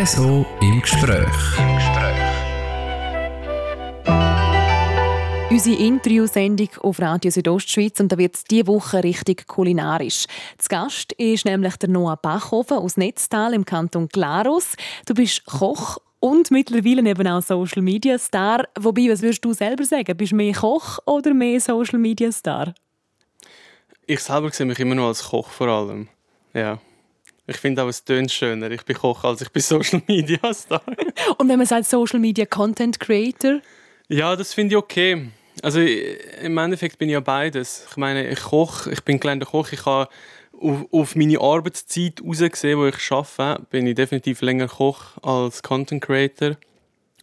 Espresso im Gespräch. Im Gespräch. Unsere Interviewsendung auf Radio Südostschweiz und da wird es diese Woche richtig kulinarisch. Zu Gast ist nämlich der Noah Bachhofen aus Netztal im Kanton Glarus. Du bist Koch und mittlerweile eben auch Social Media Star. Wobei, was würdest du selber sagen? Bist du mehr Koch oder mehr Social Media Star? Ich selber sehe mich immer noch als Koch vor allem. Ja. Ich finde auch, es tönt schöner. Ich bin Koch, als ich bin Social Media Star. und wenn man sagt Social Media Content Creator? Ja, das finde ich okay. Also im Endeffekt bin ich ja beides. Ich meine, ich koche, ich bin gelernter Koch, ich habe auf, auf meine Arbeitszeit rausgesehen, wo ich arbeite, bin ich definitiv länger Koch als Content Creator.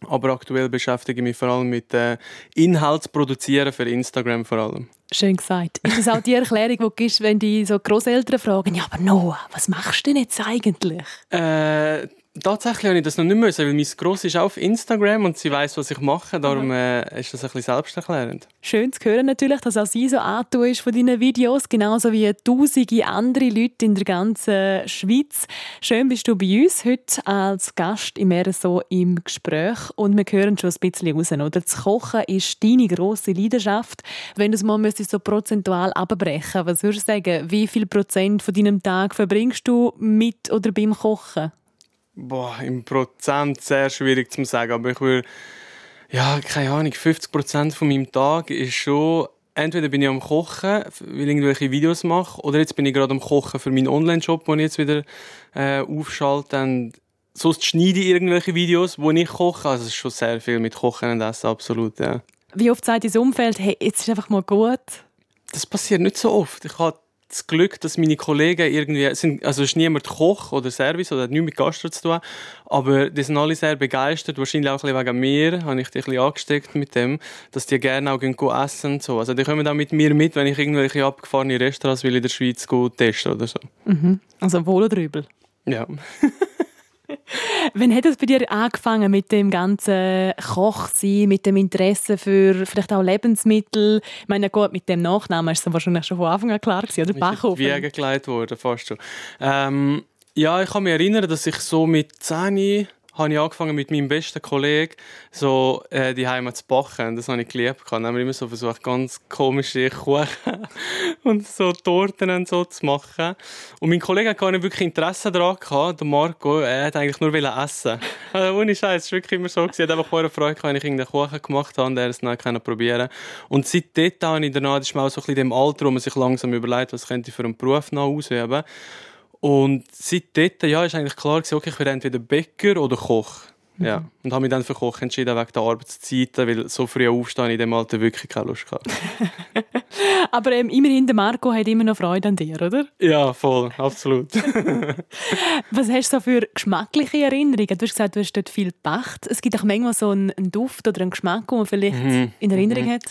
Aber aktuell beschäftige ich mich vor allem mit äh, Inhalt produzieren für Instagram vor allem. Schön gesagt. Ist das auch die Erklärung, die du gibst, wenn die so Großeltern fragen, ja, aber Noah, was machst du denn jetzt eigentlich? Äh, tatsächlich habe ich das noch nicht müssen, weil mein Gross ist auch auf Instagram und sie weiß, was ich mache. Darum äh, ist das ein bisschen selbsterklärend. Schön zu hören natürlich, dass auch sie so antun ist von deinen Videos, genauso wie tausende andere Leute in der ganzen Schweiz. Schön bist du bei uns heute als Gast im RSO im Gespräch und wir hören schon ein bisschen raus, oder? Das Kochen ist deine grosse Leidenschaft. Wenn du es mal so prozentual abbrechen was würdest du sagen, wie viel Prozent von deinem Tag verbringst du mit oder beim Kochen? Boah, im Prozent sehr schwierig zu sagen, aber ich würde, ja, keine Ahnung, 50 Prozent von meinem Tag ist schon, entweder bin ich am Kochen, weil ich irgendwelche Videos mache, oder jetzt bin ich gerade am Kochen für meinen Online-Shop, den ich jetzt wieder äh, aufschalte. Und sonst schneide ich irgendwelche Videos, wo ich koche. Also es ist schon sehr viel mit Kochen und Essen, absolut, ja. Wie oft sagt dein Umfeld, hey, jetzt ist einfach mal gut? Das passiert nicht so oft. Ich habe das Glück, dass meine Kollegen irgendwie, sind, also es ist niemand Koch oder Service oder hat nichts mit Gastro zu tun, aber die sind alle sehr begeistert, wahrscheinlich auch ein bisschen wegen mir, habe ich die ein bisschen angesteckt mit dem, dass die gerne auch gehen essen und so. Also die kommen auch mit mir mit, wenn ich irgendwelche abgefahrene Restaurants will in der Schweiz testen oder so. Mhm. Also wohl oder übel? Ja. Wann hat es bei dir angefangen mit dem ganzen Kochsein, mit dem Interesse für vielleicht auch Lebensmittel? Ich meine, gut, mit dem Nachnamen ist es wahrscheinlich schon von Anfang an klar gewesen, oder? Bachhofen. Wie gelegt worden, fast schon. Ähm, ja, ich kann mich erinnern, dass ich so mit 10 habe ich angefangen mit meinem besten Kollegen so äh, die Heimat zu backen. Das habe ich geliebt. Haben wir immer so versucht, ganz komische Kuchen und so Torten und so zu machen. Und mein Kollege hat gar nicht wirklich Interesse daran gehabt. Der Marco, er hat eigentlich nur essen. Also, ohne Scheiß, es war wirklich immer so. Er hat einfach vorher Freude wenn ich irgendeinen Kuchen gemacht habe und er es dann probieren Und seitdem habe ich danach, das ist mir auch so ein bisschen in dem Alter, wo man sich langsam überlegt, was könnte ich für einen Beruf noch ausüben. Und seitdem ja, ist eigentlich klar gewesen, okay, ich werde entweder Bäcker oder Koch. Mhm. Ja. Und habe mich dann für Koch entschieden wegen der Arbeitszeiten, weil so früh aufstehen in dem Alter wirklich keine Lust gehabt. Aber ähm, immerhin, der Marco hat immer noch Freude an dir, oder? Ja, voll, absolut. Was hast du so für geschmackliche Erinnerungen? Du hast gesagt, du hast dort viel gebacht. Es gibt auch manchmal so einen, Duft oder einen Geschmack, den man vielleicht mhm. in Erinnerung mhm. hat.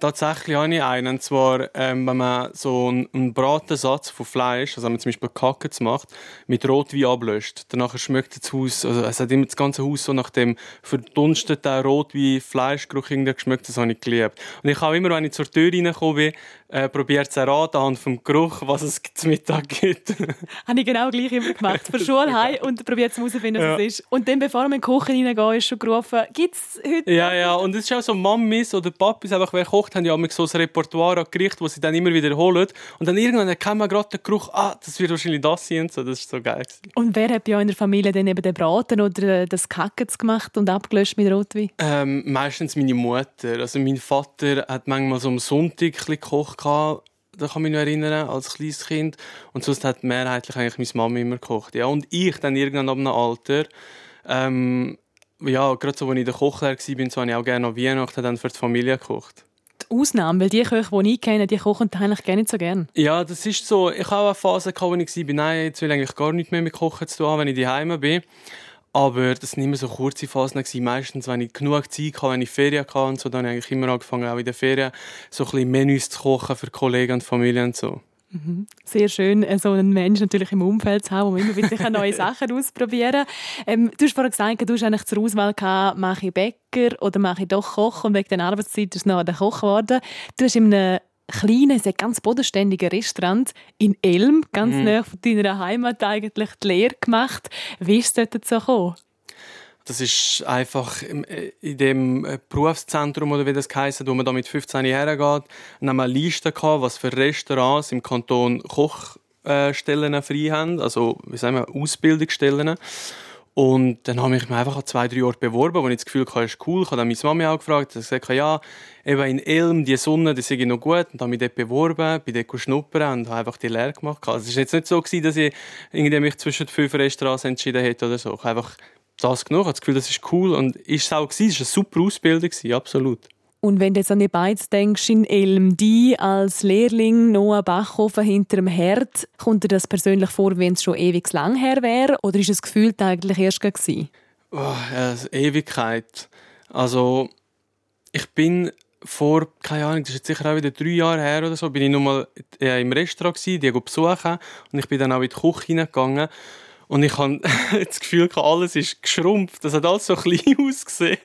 Tatsächlich habe ich einen. Und zwar, ähm, wenn man so einen, einen Bratensatz von Fleisch, also wenn man zum Beispiel Kackets macht, mit Rotwein ablöscht. Danach schmeckt das Haus, also es hat immer das ganze Haus so nach dem verdunsteten Rotwein, Fleischgeruch geschmeckt. Das habe ich geliebt. Und ich habe immer, wenn ich zur Tür reingekommen bin, äh, probiert zu erraten anhand vom Geruch, was es zum Mittag gibt. habe ich genau gleich immer gemacht. Von Schule heim und probiert zu herausfinden, was ja. es ist. Und dann, bevor man in die Küche reingeht, ist schon gerufen, gibt es heute... Ja, ja. Und es ist auch so, Mammis oder Papis, einfach wer kocht, haben ja auch so ein Repertoire an Gericht, das sie dann immer wiederholen. Und dann irgendwann erkennt man gerade den Geruch, ah, das wird wahrscheinlich das sein. So. Das ist so geil. Und wer hat bei euch in der Familie dann eben den Braten oder das Kackens gemacht und abgelöscht mit Rotwein? Ähm, meistens meine Mutter. Also mein Vater hat manchmal so am Sonntag ein gekocht. Da kann ich mich noch erinnern, als kleines Kind. Und sonst hat mehrheitlich eigentlich meine Mama immer gekocht. Ja, und ich dann irgendwann ab einem Alter, ähm, ja, gerade so, als ich in der Kochlehre war, so habe ich auch gerne an Weihnachten dann für die Familie gekocht. Ausnahme, weil die Köche, die ich kenne, die kochen eigentlich gar nicht so gerne. Ja, das ist so. Ich habe auch eine Phase, gehabt, wo ich war, nein, jetzt will ich eigentlich gar nicht mehr mit Kochen zu tun wenn ich daheim bin. Aber das waren immer so kurze Phasen. Meistens, wenn ich genug Zeit hatte, wenn ich Ferien hatte und so, dann habe ich immer angefangen, auch in den Ferien so ein bisschen Menüs zu kochen für Kollegen und Familie und so. Mhm. Sehr schön, äh, so einen Menschen natürlich im Umfeld zu haben, wo man immer wieder neue Sachen ausprobieren ähm, Du hast vorhin gesagt, du hast eigentlich zur Auswahl gehabt, mache ich Bäcker oder mache ich doch Koch und wegen der Arbeitszeit ist es noch der Koch geworden. Du hast in einem kleinen, sehr ganz bodenständigen Restaurant in Elm, ganz mhm. nahe von deiner Heimat eigentlich, die Lehre gemacht. Wie ist es dort so gekommen? Das ist einfach äh, in dem äh, Berufszentrum, oder wie das heisst, wo man da mit 15 hergeht, haben wir eine Liste gehabt, was für Restaurants im Kanton Kochstellen frei haben, also wie sagen wir, Ausbildungsstellen. Und dann habe ich mich einfach an zwei, drei Orte beworben, wo ich das Gefühl hatte, ist cool. Ich habe dann meine Mami auch gefragt, sie gesagt, ja, eben in Elm, die Sonne, das sei noch gut. Und habe mich dort beworben, bin dort schnuppern und habe einfach die Lehre gemacht. Also es war jetzt nicht so, gewesen, dass ich irgendwie mich zwischen fünf Restaurants entschieden hätte oder so. Ich habe einfach das genug, habe das Gefühl, das ist cool und ist es auch gewesen. Es war eine super Ausbildung, absolut. Und wenn du jetzt an die Beiz denkst, in Elm, die als Lehrling noch ein Bachhofen hinter dem Herd, kommt dir das persönlich vor, wenn es schon ewig lang her wäre? Oder ist es gefühlt eigentlich erst gewesen? Oh, ja, Ewigkeit. Also, ich bin vor, keine Ahnung, das ist jetzt sicher auch wieder drei Jahre her oder so, bin ich nochmal im Restaurant gewesen, die besuchen und ich bin dann auch in die Küche hineingegangen und ich habe das Gefühl, alles ist geschrumpft. Das hat alles so klein ausgesehen.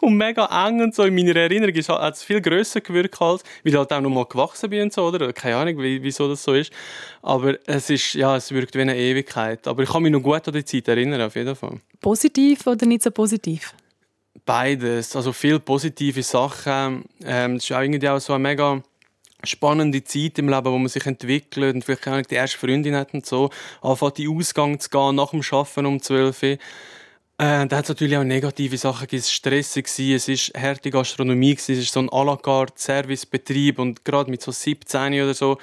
Und mega eng und so. In meiner Erinnerung hat es viel grösser gewirkt, als, weil ich halt auch noch mal gewachsen bin und so, oder? Keine Ahnung, wieso das so ist. Aber es ist, ja, es wirkt wie eine Ewigkeit. Aber ich kann mich noch gut an die Zeit erinnern, auf jeden Fall. Positiv oder nicht so positiv? Beides. Also viele positive Sachen. Ähm, es ist auch irgendwie auch so ein mega spannende Zeit im Leben, wo man sich entwickelt und vielleicht auch die erste Freundin hat und so, anfängt in Ausgang zu gehen nach dem Arbeiten um 12 Uhr. Äh, da hat es natürlich auch negative Sachen gegeben. Es war stressig, es war harte Gastronomie, es ist so ein à la carte Servicebetrieb und gerade mit so 17 oder so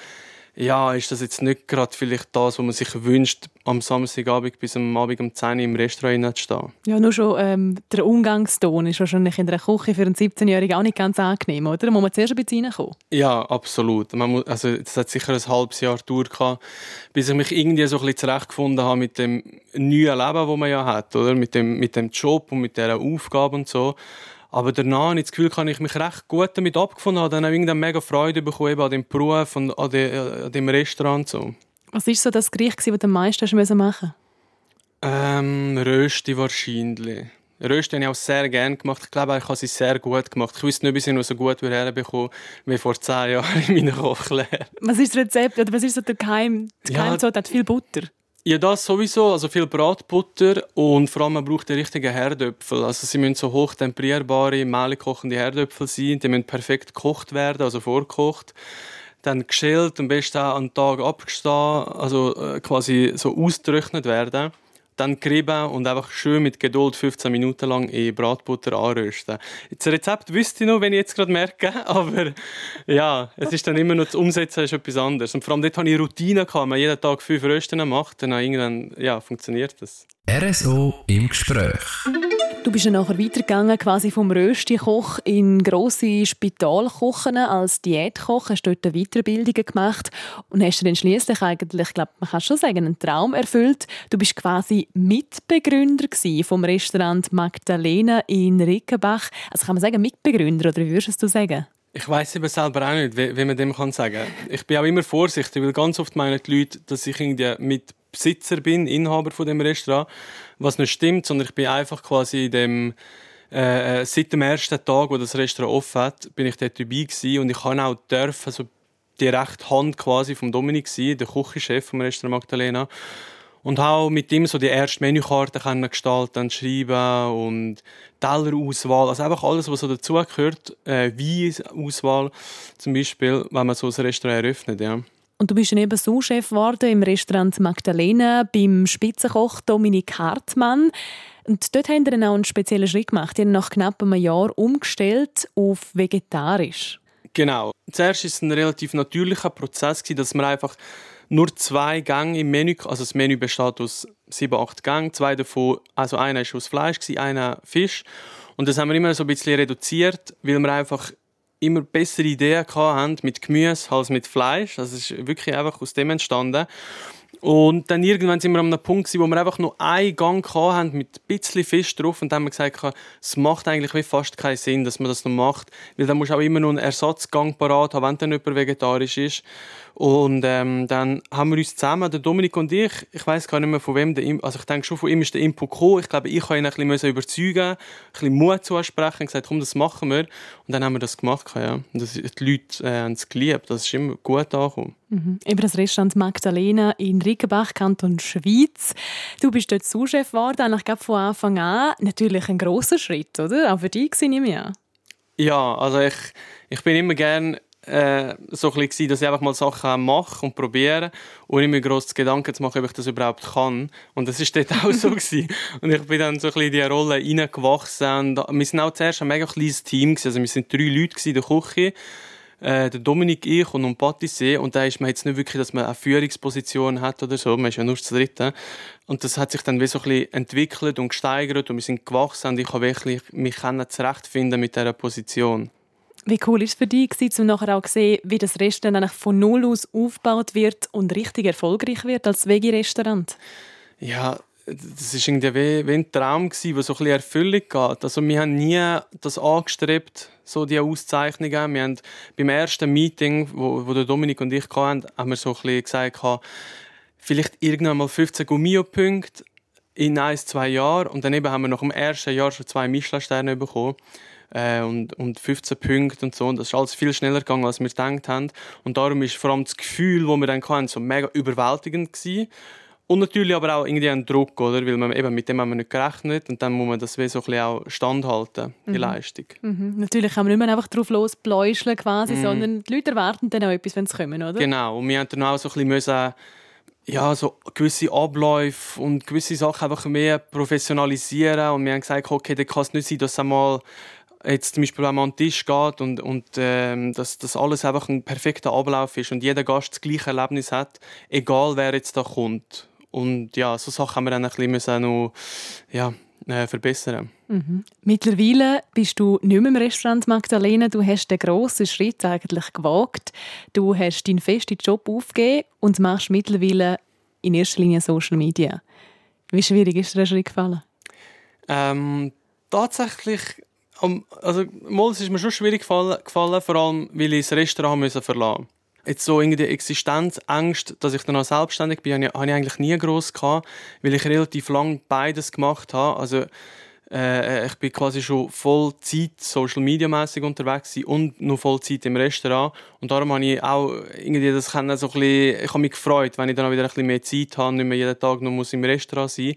ja, ist das jetzt nicht gerade vielleicht das, was man sich wünscht, am Samstagabend bis am Abend um 10 Uhr im Restaurant zu stehen? Ja, nur schon ähm, der Umgangston ist wahrscheinlich in der Küche für einen 17-Jährigen auch nicht ganz angenehm, oder? Da muss man zuerst ein bisschen reinkommen. Ja, absolut. Man muss, also, das hat sicher ein halbes Jahr gedauert, bis ich mich irgendwie so ein bisschen zurechtgefunden habe mit dem neuen Leben, das man ja hat, oder? Mit dem, mit dem Job und mit dieser Aufgabe und so. Aber danach habe ich das Gefühl, kann ich mich recht gut damit abgefunden habe. Dann habe ich mega Freude bekommen an dem Beruf und an, de, an dem Restaurant. So. Was war so das Gericht, das du am meisten machen musst? Ähm, Rösti wahrscheinlich. Rösti habe ich auch sehr gerne gemacht. Ich glaube, ich habe sie sehr gut gemacht. Ich wusste nicht, ob ich sie noch so gut herbekommen wie vor zehn Jahren in meiner Kochlehre. Was ist das Rezept? Oder was ist so der Geheim? Das Geheim ja, hat viel Butter. Ja, das sowieso. Also viel Bratbutter und vor allem man braucht die richtigen Herdöpfel. Also sie müssen so hoch temperierbare, mehlig Herdöpfel sein. Die müssen perfekt gekocht werden, also vorgekocht. Dann geschält, am besten auch einen Tag abgestanden, also äh, quasi so ausgetrocknet werden dann gerieben und einfach schön mit Geduld 15 Minuten lang in Bratbutter anrösten. Das Rezept wüsste ich noch, wenn ich jetzt gerade merke, aber ja, es ist dann immer noch das Umsetzen ist etwas anderes. Und vor allem dort hatte ich Routine, wenn man jeden Tag fünf Rösten macht, dann irgendwann ja, funktioniert das. RSO im Gespräch. Du bist ja nachher weitergegangen, quasi vom Rösti-Koch in grosse Spitalkochen als Diätkoch, hast dort Weiterbildungen gemacht und hast dann schließlich eigentlich, ich glaube, man kann schon sagen, einen Traum erfüllt. Du bist quasi Mitbegründer vom Restaurant Magdalena in Rickenbach. Also kann man sagen Mitbegründer oder wie würdest du sagen? Ich weiß eben selber auch nicht, wie, wie man dem kann sagen. Ich bin auch immer vorsichtig, weil ganz oft meinen die Leute, dass ich irgendwie mit Besitzer bin, Inhaber von dem Restaurant, was nicht stimmt, sondern ich bin einfach quasi in dem äh, äh, seit dem ersten Tag, wo das Restaurant offen hat, bin ich dort dabei und ich kann auch dürfen, also die rechte Hand quasi vom Dominik sein, der Küchenchef vom Restaurant Magdalena und auch mit ihm so die erste Menükarte können gestalten, schreiben und Tellerauswahl, also einfach alles, was so dazugehört, äh, Weinauswahl zum Beispiel, wenn man so ein Restaurant eröffnet, ja. Und du bist dann eben Sous-Chef geworden im Restaurant Magdalena beim Spitzenkoch Dominik Hartmann. Und dort haben wir dann auch einen speziellen Schritt gemacht. Die nach knapp einem Jahr umgestellt auf vegetarisch. Genau. Zuerst war es ein relativ natürlicher Prozess, dass man einfach nur zwei Gänge im Menü, also das Menü besteht aus sieben, acht Gängen, zwei davon, also einer ist aus Fleisch, einer Fisch. Und das haben wir immer so ein bisschen reduziert, weil wir einfach immer bessere Ideen hatten mit Gemüse als mit Fleisch. Das ist wirklich einfach aus dem entstanden. Und dann irgendwann sind wir an einem Punkt, wo wir einfach nur einen Gang hatten mit ein bisschen Fisch drauf und dann haben wir gesagt, es macht eigentlich fast keinen Sinn, dass man das noch macht, weil dann musst du auch immer noch einen Ersatzgang parat haben, wenn dann jemand vegetarisch ist. Und ähm, dann haben wir uns zusammen, der Dominik und ich, ich weiß gar nicht mehr von wem, der, also ich denke schon von ihm ist der Input gekommen. Ich glaube, ich habe ihn ein bisschen überzeugen, ein bisschen Mut zusprechen, gesagt, komm, das machen wir. Und dann haben wir das gemacht, ja. Und das, die Leute äh, haben es geliebt, das ist immer gut angekommen. Mhm. Über das Restaurant Magdalena in Rickenbach, Kanton Schweiz. Du bist dort Sous-Chef geworden, eigentlich glaube von Anfang an. Natürlich ein grosser Schritt, oder? Auch für dich, nehme ich an. Ja, also ich, ich bin immer gerne äh, so ein bisschen, dass ich einfach mal Sachen mache und probiere, ohne mir gross Gedanken zu machen, ob ich das überhaupt kann. Und das war dort auch so. Gewesen. Und ich bin dann so ein bisschen in diese Rolle reingewachsen. Und wir sind auch zuerst ein mega kleines Team. Gewesen. Also wir sind drei Leute in der Küche. Äh, der Dominik, ich und ein. Und da ist man jetzt nicht wirklich, dass man eine Führungsposition hat oder so. Man ist ja nur zu dritt. Und das hat sich dann wie so ein bisschen entwickelt und gesteigert und wir sind gewachsen und ich habe wirklich mich zurechtfinden mit dieser Position. Wie cool war es für dich, um nachher auch zu sehen, wie das Restaurant von null aus aufgebaut wird und richtig erfolgreich wird als Veggie-Restaurant? Ja, das war irgendwie wie, ein Traum, der so ein bisschen Erfüllung geht. Also wir haben nie das angestrebt, so die Auszeichnungen. Wir haben beim ersten Meeting, wo, wo Dominik und ich hatten, haben wir so ein bisschen gesagt, vielleicht irgendwann mal 15 Gummio-Punkte in ein, zwei Jahren. Und dann eben haben wir nach dem ersten Jahr schon zwei Michelin-Sterne bekommen äh, und, und 15 Punkte und so. Und das ist alles viel schneller gegangen, als wir gedacht haben. Und darum ist vor allem das Gefühl, das wir dann hatten, so mega überwältigend gewesen. Und natürlich aber auch irgendwie ein Druck, oder? Weil man eben mit dem haben wir nicht gerechnet und dann muss man das wie so ein bisschen auch standhalten, die mhm. Leistung. Mhm. Natürlich kann man nicht mehr einfach drauf lospläuscheln quasi, mhm. sondern die Leute erwarten dann auch etwas, wenn sie kommen, oder? Genau. Und wir haben dann auch so ein bisschen müssen, ja, so gewisse Abläufe und gewisse Sachen einfach mehr professionalisieren und wir haben gesagt, okay, dann kann es nicht sein, dass einmal jetzt zum Beispiel, wenn man an den Tisch geht und, und ähm, dass das alles einfach ein perfekter Ablauf ist und jeder Gast das gleiche Erlebnis hat, egal wer jetzt da kommt. Und ja, so Sachen haben wir dann ein bisschen noch, ja, äh, verbessern. Mhm. Mittlerweile bist du nicht mehr im Restaurant Magdalena. Du hast den grossen Schritt eigentlich gewagt. Du hast deinen festen Job aufgegeben und machst mittlerweile in erster Linie Social Media. Wie schwierig ist dir der Schritt gefallen? Ähm, tatsächlich also mal, es ist mir schon schwierig gefallen, gefallen vor allem, weil ich das Restaurant müssen verlassen Jetzt so irgendwie Existenzängste, dass ich dann auch selbstständig bin, habe ich eigentlich nie groß gehabt, weil ich relativ lang beides gemacht habe. Also äh, ich bin quasi schon Vollzeit Social Media mäßig unterwegs und noch Vollzeit im Restaurant und darum habe ich auch irgendwie das so ein bisschen, ich habe mich gefreut, wenn ich dann auch wieder ein bisschen mehr Zeit habe, nicht mehr jeden Tag noch muss im Restaurant sein.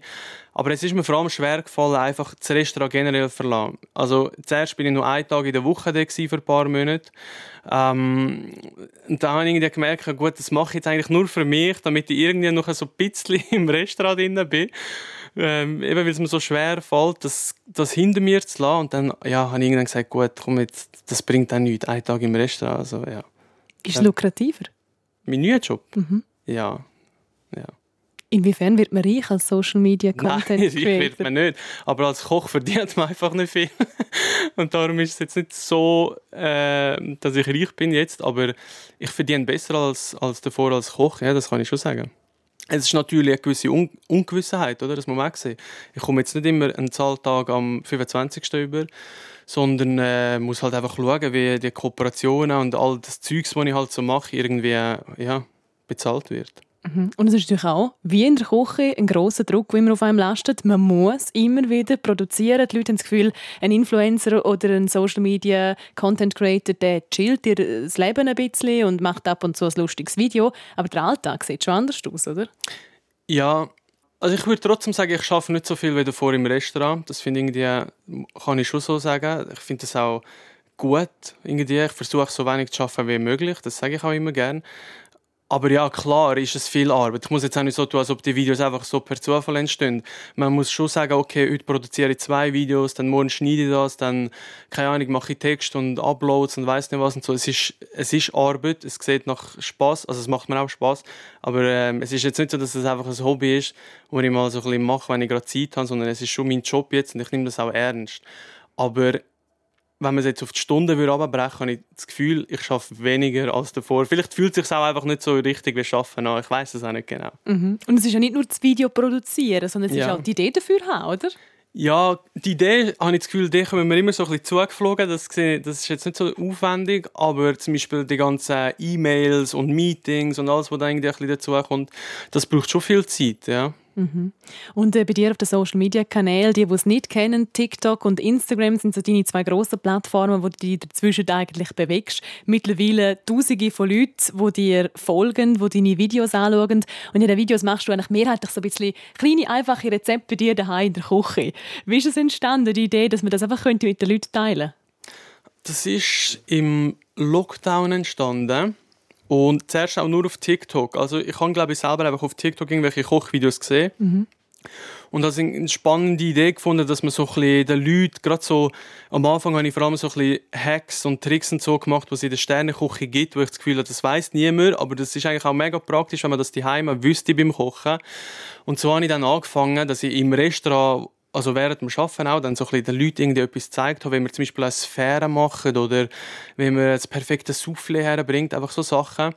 Aber es ist mir vor allem schwer gefallen, einfach das Restaurant generell zu verlassen. Also zuerst bin ich nur einen Tag in der Woche da für ein paar Monate. Ähm, und da habe ich irgendwie gemerkt, gut, das mache ich jetzt eigentlich nur für mich, damit ich irgendwie noch so ein bisschen im Restaurant drin bin ähm, eben weil es mir so schwer fällt, das, das hinter mir zu lassen. Und dann ja, habe ich irgendwann gesagt, gut, komm jetzt, das bringt dann nichts, einen Tag im Restaurant. Also, ja. Ist es lukrativer? Mein neuer Job? Mhm. Ja. ja. Inwiefern wird man reich als Social Media Content Nein, reich wird man nicht. Aber als Koch verdient man einfach nicht viel. Und darum ist es jetzt nicht so, äh, dass ich reich bin jetzt, aber ich verdiene besser als, als davor als Koch. Ja, das kann ich schon sagen. Es ist natürlich eine gewisse Un Ungewissheit, oder? das muss man auch sehen. Ich komme jetzt nicht immer einen Zahltag am 25. über, sondern äh, muss halt einfach schauen, wie die Kooperationen und all das Zeugs, was ich halt so mache, irgendwie ja, bezahlt wird. Mhm. Und es ist natürlich auch, wie in der Küche, ein grosser Druck, der immer auf einem lastet. Man muss immer wieder produzieren. Die Leute haben das Gefühl, ein Influencer oder ein Social Media Content Creator, der chillt ihr das Leben ein bisschen und macht ab und zu ein lustiges Video. Aber der Alltag sieht schon anders aus, oder? Ja, also ich würde trotzdem sagen, ich arbeite nicht so viel wie davor im Restaurant. Das finde ich irgendwie, kann ich schon so sagen. Ich finde das auch gut. Irgendwie. Ich versuche so wenig zu arbeiten wie möglich. Das sage ich auch immer gerne. Aber ja, klar ist es viel Arbeit. Ich muss jetzt auch nicht so tun, als ob die Videos einfach so per Zufall entstehen. Man muss schon sagen, okay, heute produziere ich zwei Videos, dann morgen schneide ich das, dann, keine Ahnung, mache ich Text und Uploads und weiß nicht was und so. Es ist, es ist Arbeit, es sieht nach Spaß, also es macht mir auch Spaß. Aber ähm, es ist jetzt nicht so, dass es einfach ein Hobby ist, wo ich mal so ein bisschen mache, wenn ich gerade Zeit habe, sondern es ist schon mein Job jetzt und ich nehme das auch ernst. Aber wenn man es jetzt auf die Stunde runterbrechen habe ich das Gefühl, ich arbeite weniger als davor. Vielleicht fühlt es sich auch einfach nicht so richtig wie Arbeiten an. Ich weiß es auch nicht genau. Mhm. Und es ist ja nicht nur das Video produzieren, sondern es ja. ist auch die Idee dafür haben, oder? Ja, die Idee, habe ich das Gefühl, die kommen mir immer so ein bisschen zugeflogen. Das, das ist jetzt nicht so aufwendig, aber zum Beispiel die ganzen E-Mails und Meetings und alles, was da irgendwie ein bisschen dazu kommt, das braucht schon viel Zeit, ja. Mhm. Und äh, bei dir auf den Social Media Kanälen, die, die es nicht kennen, TikTok und Instagram sind so deine zwei grossen Plattformen, wo du dich dazwischen eigentlich bewegst. Mittlerweile Tausende von Leuten, die dir folgen, die deine Videos anschauen. Und in den Videos machst du eigentlich mehrheitlich so ein bisschen kleine, einfache Rezepte bei dir daheim in der Küche. Wie ist es entstanden, die Idee, dass man das einfach mit den Leuten teilen könnte? Das ist im Lockdown entstanden. Und zuerst auch nur auf TikTok. Also ich habe, glaube ich, selber einfach auf TikTok irgendwelche Kochvideos gesehen. Mhm. Und habe eine spannende Idee gefunden, dass man so ein bisschen den Leuten, gerade so, am Anfang habe ich vor allem so ein bisschen Hacks und Tricks und so gemacht, was es in der Sterneküche gibt, wo ich das Gefühl habe, das weiss niemand, aber das ist eigentlich auch mega praktisch, wenn man das daheim wüsste beim Kochen. Und so habe ich dann angefangen, dass ich im Restaurant also während dem Arbeiten auch dann so ein bisschen den Leuten irgendwie etwas gezeigt habe, wenn wir zum Beispiel eine Sphäre machen oder wenn man das perfekte Soufflé herbringt, einfach so Sachen.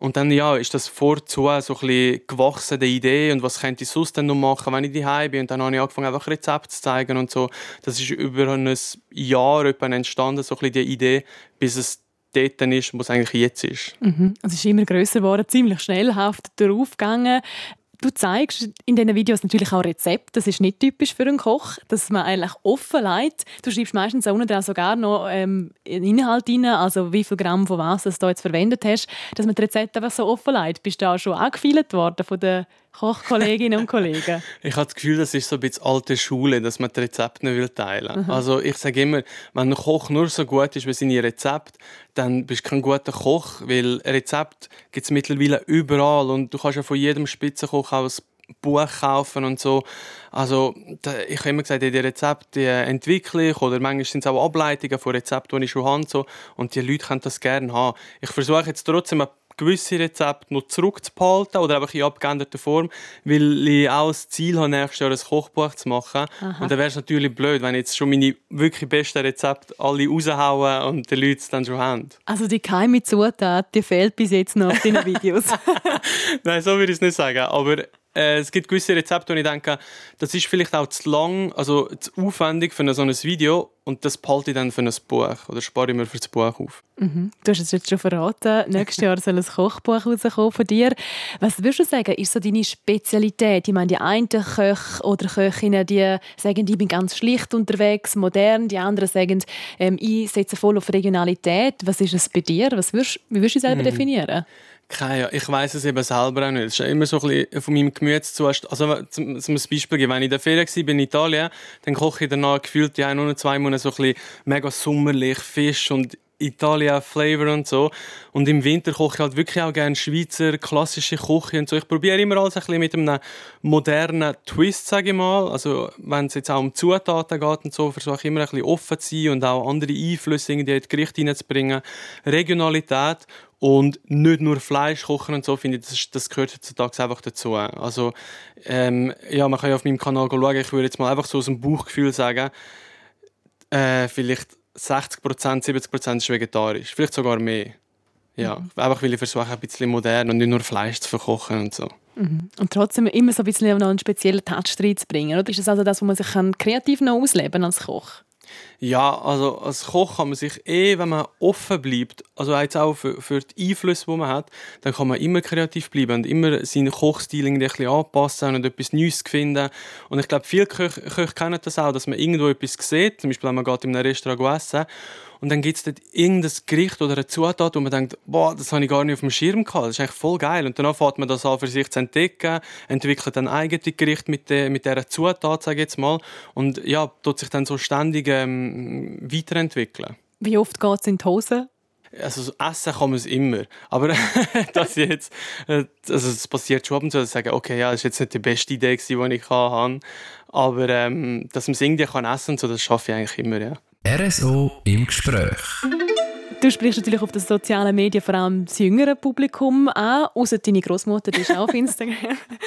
Und dann, ja, ist das vorzu so ein bisschen gewachsen, Idee und was könnte ich sonst denn noch machen, wenn ich daheim bin. Und dann habe ich angefangen, einfach Rezepte zu zeigen und so. Das ist über ein Jahr entstanden, so ein bisschen die Idee, bis es dort ist, wo es eigentlich jetzt ist. Mhm. Es ist immer grösser geworden, ziemlich schnellhaft darauf gegangen. Du zeigst in diesen Videos natürlich auch Rezepte. Das ist nicht typisch für einen Koch, dass man eigentlich offen legt. Du schreibst meistens auch unten sogar noch ähm, Inhalt rein, also wie viel Gramm von was du jetzt verwendet hast, dass man die Rezepte einfach so offen legt. Bist du auch schon angefeilt worden von den Kochkolleginnen und Kollegen? ich habe das Gefühl, das ist so ein bisschen alte Schule, dass man die Rezepte nicht teilen will. Mhm. Also ich sage immer, wenn ein Koch nur so gut ist wie seine Rezepte, dann bist du kein guter Koch, weil Rezepte gibt es mittlerweile überall und du kannst ja von jedem Spitzenkoch auch ein Buch kaufen und so. Also, ich habe immer gesagt, die Rezepte entwickle ich oder manchmal sind es auch Ableitungen von Rezepten, die ich schon habe. So, und die Leute können das gerne haben. Ich versuche jetzt trotzdem ein gewisse Rezepte noch zurückzuhalten oder einfach in abgeänderter Form, weil ich auch das Ziel habe, nächstes Jahr ein Kochbuch zu machen. Aha. Und dann wäre es natürlich blöd, wenn ich jetzt schon meine wirklich besten Rezepte alle raushauen und die Leute es dann schon haben. Also die geheime Zutat, die fehlt bis jetzt noch auf deinen Videos? Nein, so würde ich es nicht sagen. Aber äh, es gibt gewisse Rezepte, wo ich denke, das ist vielleicht auch zu lang, also zu aufwendig für so ein Video und das behalte ich dann für ein Buch oder spare ich mir für das Buch auf. Mhm. Du hast es jetzt schon verraten, nächstes Jahr soll ein Kochbuch rauskommen von dir. Was würdest du sagen, ist so deine Spezialität? Ich meine, die einen Köche oder Köchinnen, die sagen, ich bin ganz schlicht unterwegs, modern, die anderen sagen, ähm, ich setze voll auf Regionalität. Was ist es bei dir? Was würdest, wie würdest du selber mhm. definieren? Keine, ich weiß es eben selber auch nicht. Es ist immer so ein bisschen von meinem Gemütszustand. Also, zum, zum Beispiel wenn ich in der Ferien war in Italien, dann koche ich danach gefühlt ein oder zwei Monate so ein bisschen mega sommerlich Fisch und Italia Flavor und so. Und im Winter koche ich halt wirklich auch gerne Schweizer klassische Küche und so. Ich probiere immer alles ein bisschen mit einem modernen Twist, sage ich mal. Also, wenn es jetzt auch um Zutaten geht und so, versuche ich immer ein bisschen offen zu sein und auch andere Einflüsse in die Gerichte hineinzubringen. Regionalität und nicht nur Fleisch kochen und so, finde ich, das, das gehört heutzutage einfach dazu. Also, ähm, ja, man kann ja auf meinem Kanal schauen, ich würde jetzt mal einfach so aus dem Bauchgefühl sagen, äh, vielleicht 60%, 70% ist vegetarisch. Vielleicht sogar mehr. Ja, mhm. einfach weil ich versuche, ein bisschen modern und nicht nur Fleisch zu verkochen und so. Mhm. Und trotzdem immer so ein bisschen noch einen speziellen Touch reinzubringen, oder? Ist das also das, wo man sich kreativ noch ausleben als Koch? Ja, also als Koch kann man sich eh, wenn man offen bleibt, also jetzt auch für, für die Einflüsse, die man hat, dann kann man immer kreativ bleiben und immer seinen Kochstil ein bisschen anpassen und etwas Neues finden. Und ich glaube, viele Köche, Köche kennen das auch, dass man irgendwo etwas sieht, zum Beispiel wenn man geht in einem Restaurant essen und dann gibt es dort irgendein Gericht oder eine Zutat, wo man denkt, boah, das habe ich gar nicht auf dem Schirm gehabt. Das ist eigentlich voll geil. Und dann fängt man das an für sich zu entdecken, entwickelt ein eigenes Gericht mit, der, mit dieser Zutat, sage ich jetzt mal. Und ja, tut sich dann so ständig ähm, weiterentwickeln. Wie oft geht es in die Hose? Also essen kann man es immer. Aber dass jetzt, äh, also es passiert schon ab und zu, dass ich sage, okay, ja, das ist jetzt nicht die beste Idee gewesen, die ich hatte. Aber ähm, dass man es irgendwie kann essen kann, so, das schaffe ich eigentlich immer, ja. RSO im Gespräch. Du sprichst natürlich auf den sozialen Medien vor allem das jüngere Publikum an, außer deine Großmutter, die ist auch auf Instagram.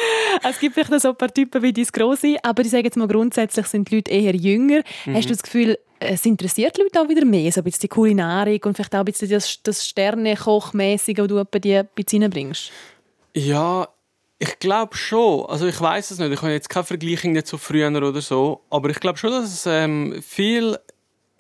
es gibt vielleicht so ein paar Typen wie dein Grosse, aber ich sage jetzt mal grundsätzlich sind die Leute eher jünger. Mhm. Hast du das Gefühl, es interessiert die Leute auch wieder mehr, so ein bisschen die Kulinarik und vielleicht auch ein bisschen das, das Sterne-Kochmäßige, das du bei dir ein bisschen reinbringst? Ja, Ich glaube schon. Also ich weiß es nicht. Ich habe jetzt keine Vergleichung so früher oder so. Aber ich glaube schon, dass es ähm, viel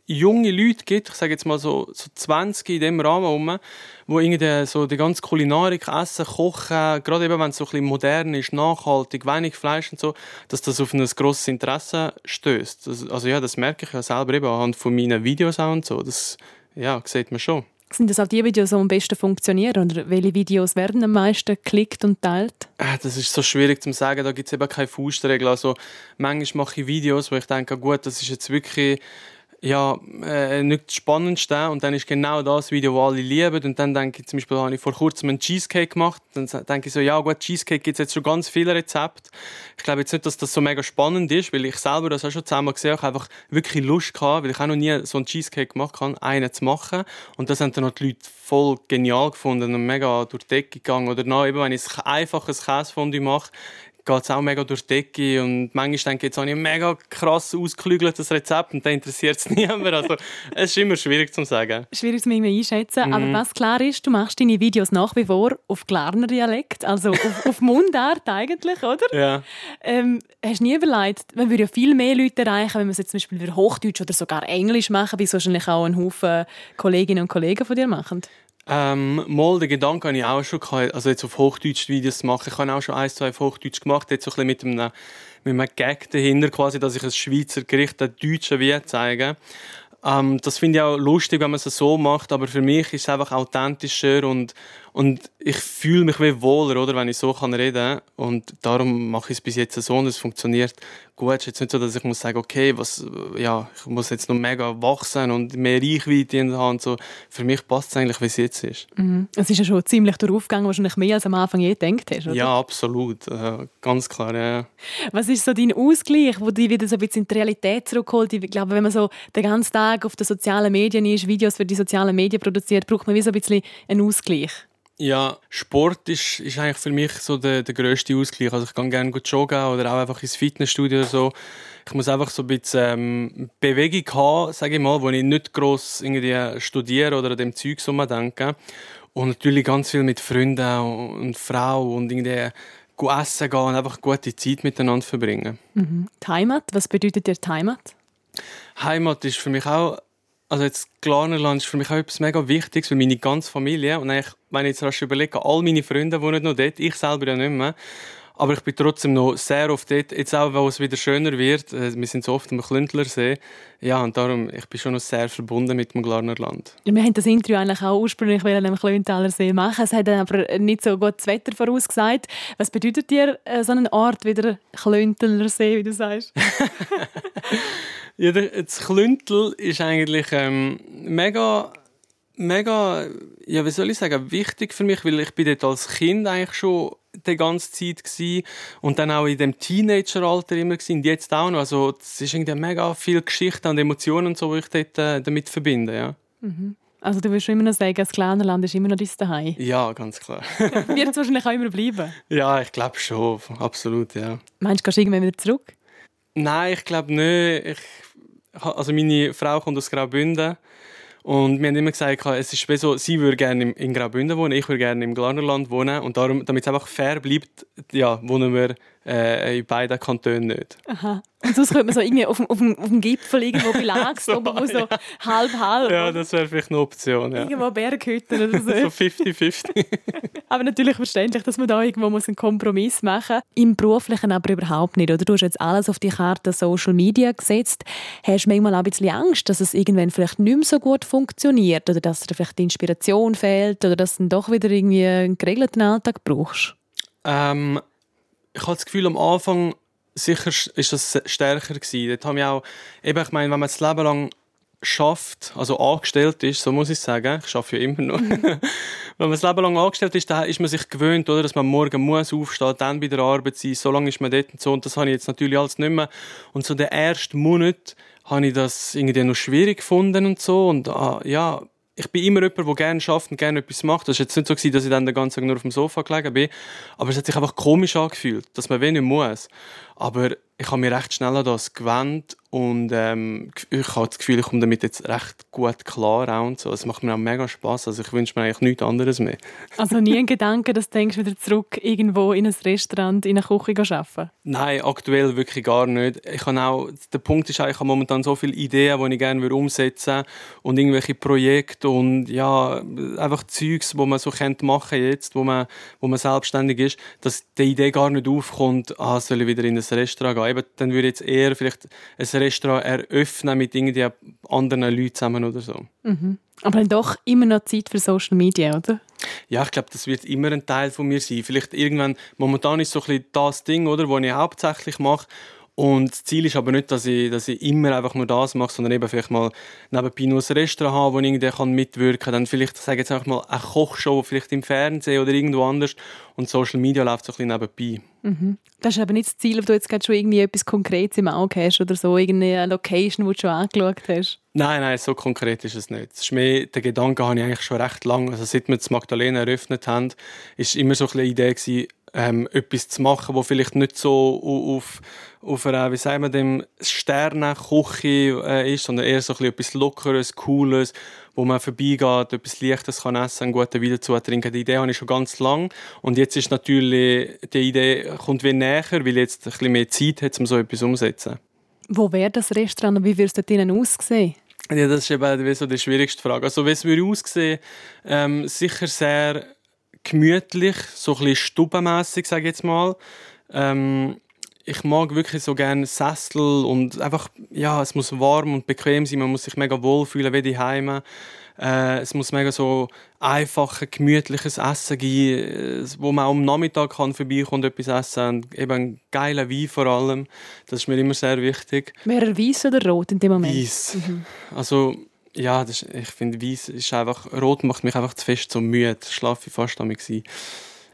junge Leute gibt, ich sage jetzt mal so, so 20 in dem Rahmen herum, wo irgendwie so die ganze Kulinarik, Essen, Kochen, gerade eben wenn es so ein bisschen modern ist, nachhaltig, wenig Fleisch und so, dass das auf ein grosses Interesse stößt. Also ja, das merke ich ja selber eben anhand von meinen Videos auch und so. Das ja, sieht man schon. Sind das auch die Videos, die am besten funktionieren? Oder welche Videos werden am meisten geklickt und teilt? Äh, das ist so schwierig zu sagen. Da gibt es eben keine Faustregel. Also, manchmal mache ich Videos, wo ich denke, gut, das ist jetzt wirklich ja, äh, nicht das Spannendste. Und dann ist genau das Video, das alle lieben. Und dann denke ich, zum Beispiel habe ich vor kurzem einen Cheesecake gemacht. Dann denke ich so, ja gut, Cheesecake gibt es jetzt schon ganz viele Rezepte. Ich glaube jetzt nicht, dass das so mega spannend ist, weil ich selber das auch schon zusammen gesehen habe, einfach wirklich Lust gehabt, weil ich auch noch nie so einen Cheesecake gemacht habe, einen zu machen. Und das haben dann noch die Leute voll genial gefunden und mega durch die Decke gegangen. Oder noch, eben, wenn ich ein einfaches Käsefondue mache, geht es auch mega durch die Decke und manchmal denke ich, jetzt habe ich ein mega krass ausgeklügeltes Rezept und dann interessiert es niemand. Also es ist immer schwierig zu sagen. Schwierig zu einschätzen, mhm. aber was klar ist, du machst deine Videos nach wie vor auf Glarner Dialekt, also auf, auf Mundart eigentlich, oder? Ja. Ähm, hast du nie überlegt, man würde ja viel mehr Leute erreichen, wenn man es jetzt zum Beispiel Hochdeutsch oder sogar Englisch machen, wie es wahrscheinlich auch ein Haufen Kolleginnen und Kollegen von dir machen? Ähm, mal, den Gedanken habe ich auch schon gehabt, also jetzt auf Hochdeutsch Videos zu machen. Ich habe auch schon ein, zwei auf Hochdeutsch gemacht, jetzt so ein bisschen mit einem, mit einem Gag dahinter quasi, dass ich ein Schweizer Gericht der Deutschen wie zeige. Ähm, das finde ich auch lustig, wenn man es so macht, aber für mich ist es einfach authentischer und, und ich fühle mich wie wohler, oder, wenn ich so kann reden und darum mache ich es bis jetzt so und es funktioniert gut. Es ist jetzt nicht so, dass ich muss sagen, okay, was, ja, ich muss jetzt noch mega wachsen und mehr Reichweite der Hand. So, für mich passt es eigentlich, wie es jetzt ist. Mhm. Es ist ja schon ziemlich durchaufgegangen, wahrscheinlich mehr als am Anfang je gedacht hast, oder? Ja, absolut. Äh, ganz klar, ja. Was ist so dein Ausgleich, wo dich wieder so ein bisschen in die Realität zurückholt? Ich glaube, wenn man so den ganzen Tag auf den sozialen Medien ist, Videos für die sozialen Medien produziert, braucht man wie so ein bisschen einen Ausgleich. Ja, Sport ist, ist eigentlich für mich so der, der grösste Ausgleich. Also ich kann gerne gut joggen oder auch einfach ins Fitnessstudio oder so. Ich muss einfach so ein bisschen ähm, Bewegung haben, sage ich mal, wo ich nicht gross irgendwie studiere oder an dem Zeug so denke. Und natürlich ganz viel mit Freunden und Frau und irgendwie essen gehen und einfach gute Zeit miteinander verbringen. Mhm. Heimat, was bedeutet dir Heimat? Heimat ist für mich auch also jetzt Glarnerland ist für mich auch etwas mega Wichtiges, weil meine ganze Familie, und eigentlich, wenn ich jetzt rasch überlege, all meine Freunde wohnen noch dort, ich selber ja nicht mehr. Aber ich bin trotzdem noch sehr oft dort, jetzt auch, weil es wieder schöner wird. Äh, wir sind so oft am Klündlersee. Ja, und darum, ich bin schon noch sehr verbunden mit dem Glarnerland. Ja, wir haben das Interview eigentlich auch ursprünglich am Klüntalersee machen. Es hat dann aber nicht so gut das Wetter vorausgesagt. Was bedeutet dir äh, so ein Ort wie der Klüntlersee, wie du sagst? Ja, das Klüntel ist eigentlich ähm, mega, mega, ja, wie soll ich sagen, wichtig für mich, weil ich bin dort als Kind eigentlich schon die ganze Zeit gewesen und dann auch in dem Teenageralter immer und jetzt auch noch. Also es ist irgendwie mega viel Geschichte und Emotionen und so, die ich dort äh, damit verbinde, ja. Mhm. Also du willst immer noch sagen, das kleine Land ist immer noch dein Zuhause? Ja, ganz klar. Wird es wahrscheinlich auch immer bleiben? Ja, ich glaube schon, absolut, ja. Meinst du, gehst du irgendwann wieder zurück? Nein, ich glaube nicht. Ich also meine Frau kommt aus Graubünden und wir haben immer gesagt, es ist so, sie würde gerne in Graubünden wohnen, ich würde gerne im Glarnerland wohnen. Und darum, damit es einfach fair bleibt, ja, wohnen wir äh, in beiden Kantonen nicht. Aha. Und sonst könnte man so irgendwie auf dem, auf dem, auf dem Gipfel irgendwo belagst, so, wo so halb halb. Ja, das wäre vielleicht eine Option. Ja. Irgendwo Berghütten oder so. so 50-50. aber natürlich verständlich, dass man da irgendwo muss einen Kompromiss machen muss. Im Beruflichen aber überhaupt nicht. Oder du hast jetzt alles auf die Karte Social Media gesetzt. Hast du manchmal auch ein bisschen Angst, dass es irgendwann vielleicht nicht mehr so gut funktioniert oder dass dir vielleicht die Inspiration fehlt oder dass du dann doch wieder irgendwie einen geregelten Alltag brauchst? Ähm, ich habe das Gefühl, am Anfang sicher ist das stärker gewesen. Dort haben wir auch, eben, ich meine, wenn man das Leben lang schafft, also angestellt ist, so muss ich sagen, ich schaffe ja immer noch. wenn man das Leben lang angestellt ist, dann ist man sich gewöhnt, oder, dass man morgen muss aufstehen, dann bei der Arbeit sein, so lange ist man dort und so, und das habe ich jetzt natürlich alles nicht mehr. Und so den ersten Monat habe ich das irgendwie noch schwierig gefunden und so, und ah, ja, ich bin immer jemand, der gerne schafft und gerne etwas macht. Das war jetzt nicht so, dass ich dann den ganzen Tag nur auf dem Sofa gelegen bin. Aber es hat sich einfach komisch angefühlt, dass man wenig muss. Aber ich habe mich recht schnell an das gewöhnt und ähm, ich habe das Gefühl, ich komme damit jetzt recht gut klar auch und so. Es macht mir auch mega Spaß. Also ich wünsche mir eigentlich nichts anderes mehr. Also nie ein Gedanke, dass du denkst, wieder zurück irgendwo in ein Restaurant, in eine Küche arbeiten? Nein, aktuell wirklich gar nicht. Ich habe auch, der Punkt ist ich habe momentan so viele Ideen, die ich gerne umsetzen würde und irgendwelche Projekte und ja, einfach Zeugs, wo man so könnte machen jetzt, wo man, wo man selbstständig ist, dass die Idee gar nicht aufkommt, ah, soll ich wieder in ein Restaurant gehen. Eben, dann würde ich jetzt eher vielleicht ein Restaurant eröffnen mit irgendwie anderen Leuten zusammen oder so. Mhm. Aber dann doch immer noch Zeit für Social Media, oder? Ja, ich glaube, das wird immer ein Teil von mir sein. Vielleicht irgendwann, momentan ist so ein bisschen das Ding, oder, was ich hauptsächlich mache. Und das Ziel ist aber nicht, dass ich, dass ich immer einfach nur das mache, sondern eben vielleicht mal nebenbei nur ein Restaurant habe, wo ich irgendwie mitwirken kann. Dann vielleicht, sage jetzt einfach mal, eine Kochshow, vielleicht im Fernsehen oder irgendwo anders. Und Social Media läuft so ein bisschen nebenbei. Mhm. Das ist aber nicht das Ziel, ob du jetzt gerade schon irgendwie etwas Konkretes im Auge hast oder so, irgendeine Location, die du schon angeschaut hast. Nein, nein, so konkret ist es nicht. Es ist mehr, den Gedanken habe ich eigentlich schon recht lange. Also seit wir das Magdalena eröffnet haben, ist immer so eine Idee gewesen, ähm, etwas zu machen, wo vielleicht nicht so auf, auf einer, wie sagen wir dem, Sternenküche äh, ist, sondern eher so ein etwas Lockeres, Cooles, wo man vorbeigeht, etwas Leichtes kann essen, einen guten Wein dazu trinken. Die Idee habe ich schon ganz lange. Und jetzt ist natürlich, die Idee kommt wie näher, weil jetzt ein bisschen mehr Zeit hat, um so etwas umzusetzen. Wo wäre das Restaurant und wie würde es dort drinnen aussehen? Ja, das ist eben so die schwierigste Frage. Also, wie es würde aussehen, ähm, sicher sehr gemütlich, so ein bisschen stubenmässig, sage ich jetzt mal. Ähm, ich mag wirklich so gerne Sessel und einfach, ja, es muss warm und bequem sein, man muss sich mega wohlfühlen wie daheim. Äh, es muss mega so einfach, gemütliches Essen geben, äh, wo man auch am Nachmittag kann vorbeikommen und etwas essen und eben einen geilen Wein vor allem. Das ist mir immer sehr wichtig. Wäre er weiß oder rot in dem Moment? Weiß. Mhm. Also ja, das, ich finde, weiß ist einfach, rot macht mich einfach zu fest so müde. Schlafe ich fast damit sein.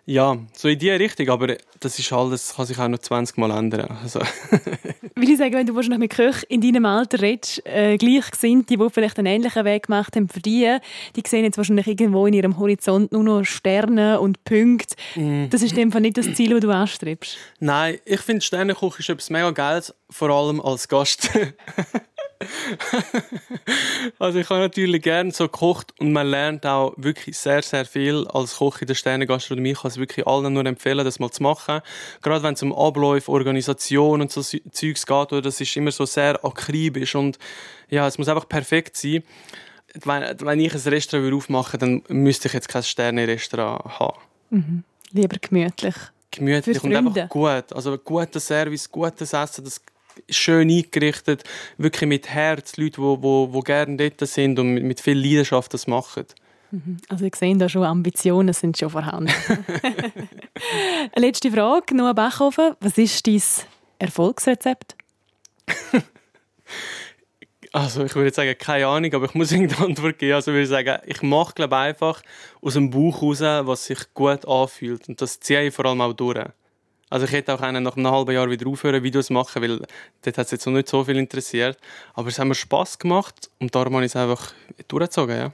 Ja, so in die Richtung, aber das ist alles, kann sich auch noch 20 Mal ändern. Also. Will ich sagen, wenn du wahrscheinlich mit Köchen in deinem Alter redest, äh, Gleichgesinnte, die vielleicht einen ähnlichen Weg gemacht haben für dich, die sehen jetzt wahrscheinlich irgendwo in ihrem Horizont nur noch Sterne und Punkte. Mm. Das ist in dem Fall nicht das Ziel, das du anstrebst. Nein, ich finde Sternenkoch ist etwas mega Geiles, vor allem als Gast. also ich habe natürlich gerne so gekocht und man lernt auch wirklich sehr, sehr viel als Koch in der Sternengastronomie. Ich kann es wirklich allen nur empfehlen, das mal zu machen. Gerade wenn es um Abläufe, Organisation und so Zeugs geht, oder das ist immer so sehr akribisch und ja, es muss einfach perfekt sein. Wenn, wenn ich ein Restaurant aufmachen würde, dann müsste ich jetzt kein Sterne-Restaurant haben. Mhm. Lieber gemütlich. Gemütlich und einfach gut. Also guter Service, gutes Essen, das schön eingerichtet, wirklich mit Herz, Leute, die wo, wo gerne dort sind und mit, mit viel Leidenschaft das machen. Mhm. Also ich sehe da schon, Ambitionen sind schon vorhanden. Letzte Frage, Noah Bachhofen. Was ist dein Erfolgsrezept? also ich würde sagen, keine Ahnung, aber ich muss eine Antwort geben. Also ich würde sagen, ich mache glaube einfach aus dem Bauch raus, was sich gut anfühlt. Und das ziehe ich vor allem auch durch. Also ich hätte auch einen nach einem halben Jahr wieder aufhören, Videos machen, weil dort hat es jetzt noch nicht so viel interessiert. Aber es hat mir Spass gemacht und darum habe ich es einfach durchgezogen, ja.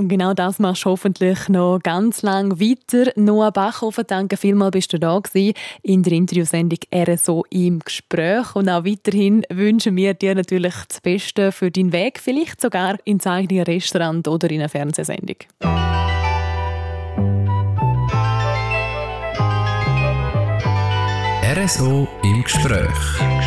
Und genau das machst du hoffentlich noch ganz lang weiter. Noah Bachhofen, danke vielmals, bist du da gewesen in der Interviewsendung RSO im Gespräch. Und auch weiterhin wünschen wir dir natürlich das Beste für deinen Weg, vielleicht sogar ins eigene Restaurant oder in einer Fernsehsendung. RSO im Gespräch.